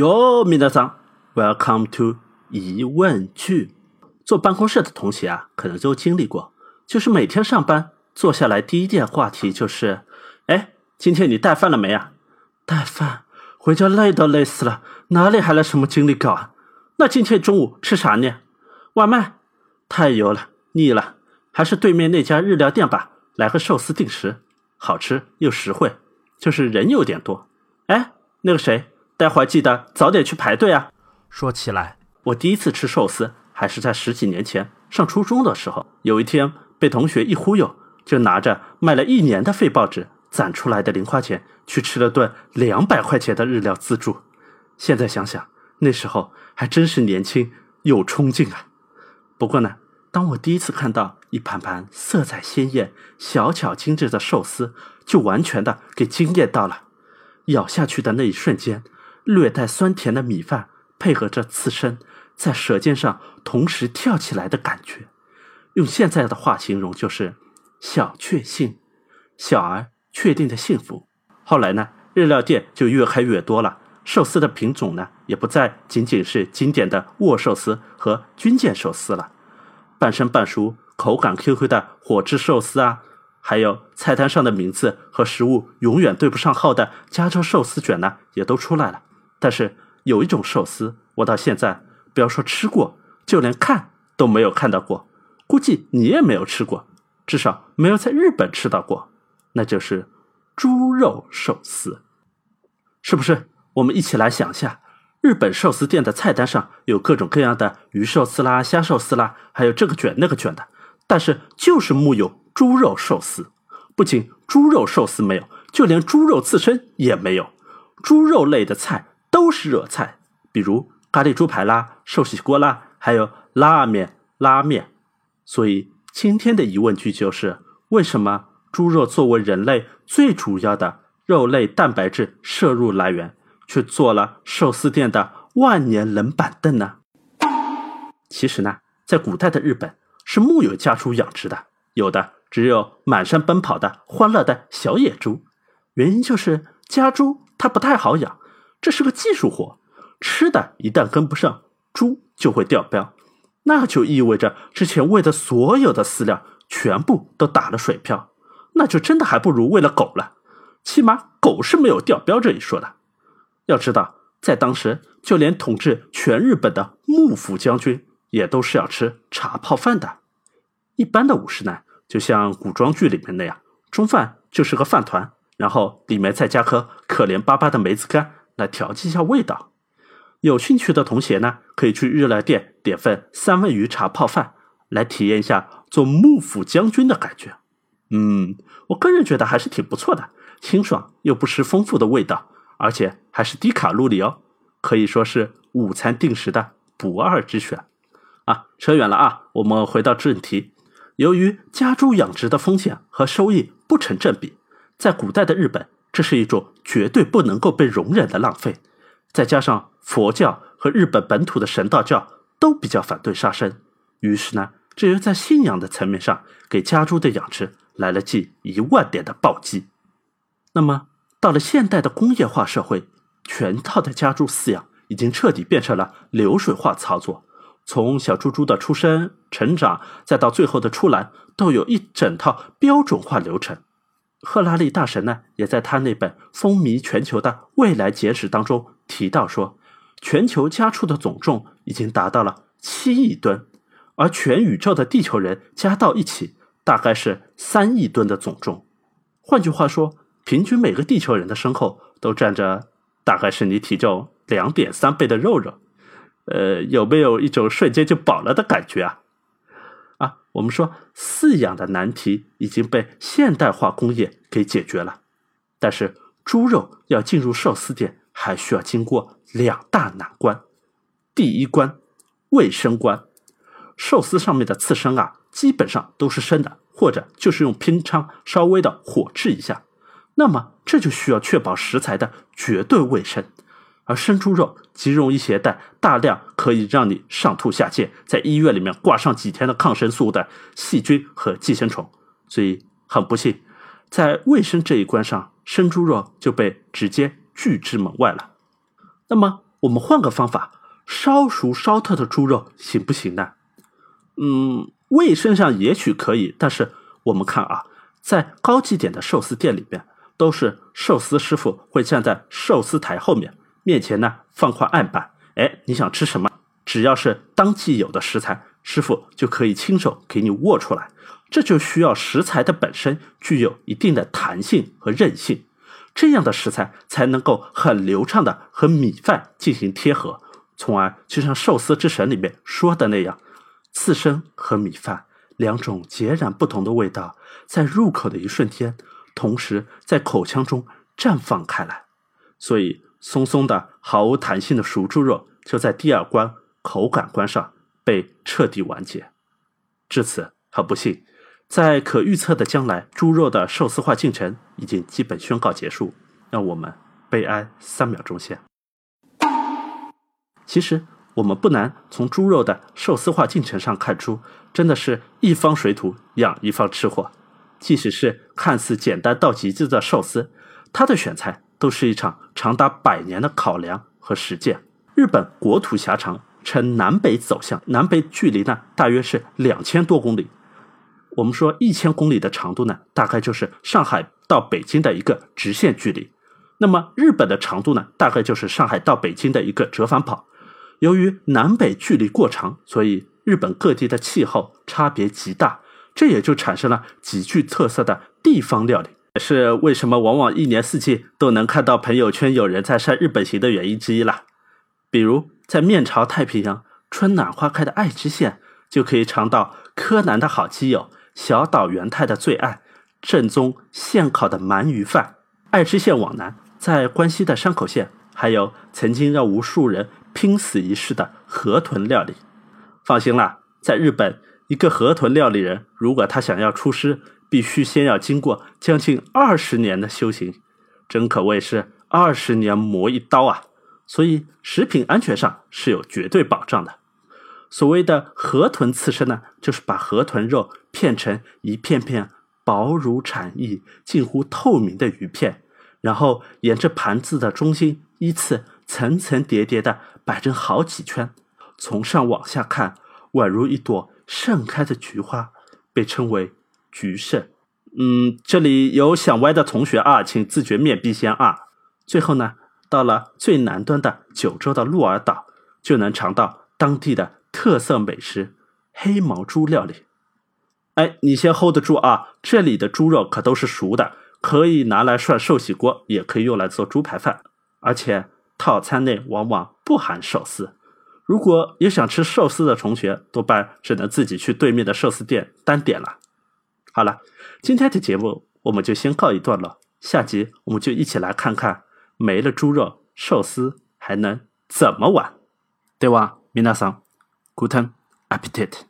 哟，米德桑，Welcome to 疑问句。坐办公室的同学啊，可能都经历过，就是每天上班坐下来第一件话题就是：“哎，今天你带饭了没啊？”带饭，回家累都累死了，哪里还来什么精力搞啊？那今天中午吃啥呢？外卖，太油了，腻了，还是对面那家日料店吧，来个寿司定时，好吃又实惠，就是人有点多。哎，那个谁？待会儿记得早点去排队啊！说起来，我第一次吃寿司还是在十几年前上初中的时候。有一天被同学一忽悠，就拿着卖了一年的废报纸攒出来的零花钱去吃了顿两百块钱的日料自助。现在想想，那时候还真是年轻有冲劲啊！不过呢，当我第一次看到一盘盘色彩鲜艳、小巧精致的寿司，就完全的给惊艳到了。咬下去的那一瞬间。略带酸甜的米饭配合着刺身，在舌尖上同时跳起来的感觉，用现在的话形容就是小确幸，小而确定的幸福。后来呢，日料店就越开越多了，寿司的品种呢也不再仅仅是经典的握寿司和军舰寿司了，半生半熟、口感 Q Q 的火炙寿司啊，还有菜单上的名字和食物永远对不上号的加州寿司卷呢，也都出来了。但是有一种寿司，我到现在不要说吃过，就连看都没有看到过，估计你也没有吃过，至少没有在日本吃到过，那就是猪肉寿司，是不是？我们一起来想一下，日本寿司店的菜单上有各种各样的鱼寿司啦、虾寿司啦，还有这个卷那个卷的，但是就是木有猪肉寿司，不仅猪肉寿司没有，就连猪肉刺身也没有，猪肉类的菜。都是热菜，比如咖喱猪排啦、寿喜锅啦，还有拉面、拉面。所以今天的疑问句就是：为什么猪肉作为人类最主要的肉类蛋白质摄入来源，却做了寿司店的万年冷板凳呢？其实呢，在古代的日本是木有家猪养殖的，有的只有满山奔跑的欢乐的小野猪。原因就是家猪它不太好养。这是个技术活，吃的一旦跟不上，猪就会掉膘，那就意味着之前喂的所有的饲料全部都打了水漂，那就真的还不如喂了狗了，起码狗是没有掉膘这一说的。要知道，在当时，就连统治全日本的幕府将军也都是要吃茶泡饭的。一般的武士呢，就像古装剧里面那样，中饭就是个饭团，然后里面再加颗可怜巴巴的梅子干。来调剂一下味道。有兴趣的同学呢，可以去日料店点份三文鱼茶泡饭，来体验一下做幕府将军的感觉。嗯，我个人觉得还是挺不错的，清爽又不失丰富的味道，而且还是低卡路里哦，可以说是午餐定时的不二之选。啊，扯远了啊，我们回到正题。由于家猪养殖的风险和收益不成正比，在古代的日本。这是一种绝对不能够被容忍的浪费，再加上佛教和日本本土的神道教都比较反对杀生，于是呢，这又在信仰的层面上给家猪的养殖来了记一万点的暴击。那么，到了现代的工业化社会，全套的家猪饲养已经彻底变成了流水化操作，从小猪猪的出生、成长，再到最后的出栏，都有一整套标准化流程。赫拉利大神呢，也在他那本风靡全球的《未来简史》当中提到说，全球家畜的总重已经达到了七亿吨，而全宇宙的地球人加到一起，大概是三亿吨的总重。换句话说，平均每个地球人的身后都站着大概是你体重两点三倍的肉肉。呃，有没有一种瞬间就饱了的感觉啊？啊我们说饲养的难题已经被现代化工业给解决了，但是猪肉要进入寿司店，还需要经过两大难关。第一关，卫生关。寿司上面的刺身啊，基本上都是生的，或者就是用拼仓稍微的火炙一下。那么这就需要确保食材的绝对卫生。而生猪肉极容易携带大量可以让你上吐下泻，在医院里面挂上几天的抗生素的细菌和寄生虫，所以很不幸，在卫生这一关上，生猪肉就被直接拒之门外了。那么我们换个方法，烧熟烧透的猪肉行不行呢？嗯，卫生上也许可以，但是我们看啊，在高级点的寿司店里面，都是寿司师傅会站在寿司台后面，面前呢放块案板，哎，你想吃什么，只要是当季有的食材，师傅就可以亲手给你握出来。这就需要食材的本身具有一定的弹性和韧性，这样的食材才能够很流畅的和米饭进行贴合，从而就像寿司之神里面说的那样。刺身和米饭两种截然不同的味道，在入口的一瞬间，同时在口腔中绽放开来。所以，松松的、毫无弹性的熟猪肉就在第二关口感关上被彻底完结。至此，很不幸，在可预测的将来，猪肉的寿司化进程已经基本宣告结束。让我们悲哀三秒钟先。其实。我们不难从猪肉的寿司化进程上看出，真的是一方水土养一方吃货。即使是看似简单到极致的寿司，它的选材都是一场长达百年的考量和实践。日本国土狭长，呈南北走向，南北距离呢大约是两千多公里。我们说一千公里的长度呢，大概就是上海到北京的一个直线距离。那么日本的长度呢，大概就是上海到北京的一个折返跑。由于南北距离过长，所以日本各地的气候差别极大，这也就产生了极具特色的地方料理，是为什么往往一年四季都能看到朋友圈有人在晒日本行的原因之一啦。比如在面朝太平洋、春暖花开的爱知县，就可以尝到柯南的好基友小岛元太的最爱正宗现烤的鳗鱼饭。爱知县往南，在关西的山口县，还有曾经让无数人。拼死一试的河豚料理，放心啦，在日本，一个河豚料理人如果他想要出师，必须先要经过将近二十年的修行，真可谓是二十年磨一刀啊！所以食品安全上是有绝对保障的。所谓的河豚刺身呢，就是把河豚肉片成一片片薄如蝉翼、近乎透明的鱼片，然后沿着盘子的中心依次层层叠叠的。摆成好几圈，从上往下看，宛如一朵盛开的菊花，被称为菊盛。嗯，这里有想歪的同学啊，请自觉面壁先啊。最后呢，到了最南端的九州的鹿儿岛，就能尝到当地的特色美食——黑毛猪料理。哎，你先 hold 得住啊！这里的猪肉可都是熟的，可以拿来涮寿喜锅，也可以用来做猪排饭，而且。套餐内往往不含寿司，如果有想吃寿司的同学，多半只能自己去对面的寿司店单点了。好了，今天的节目我们就先告一段落，下集我们就一起来看看没了猪肉寿司还能怎么玩。对吧，皆さん、グ t ンア p テ t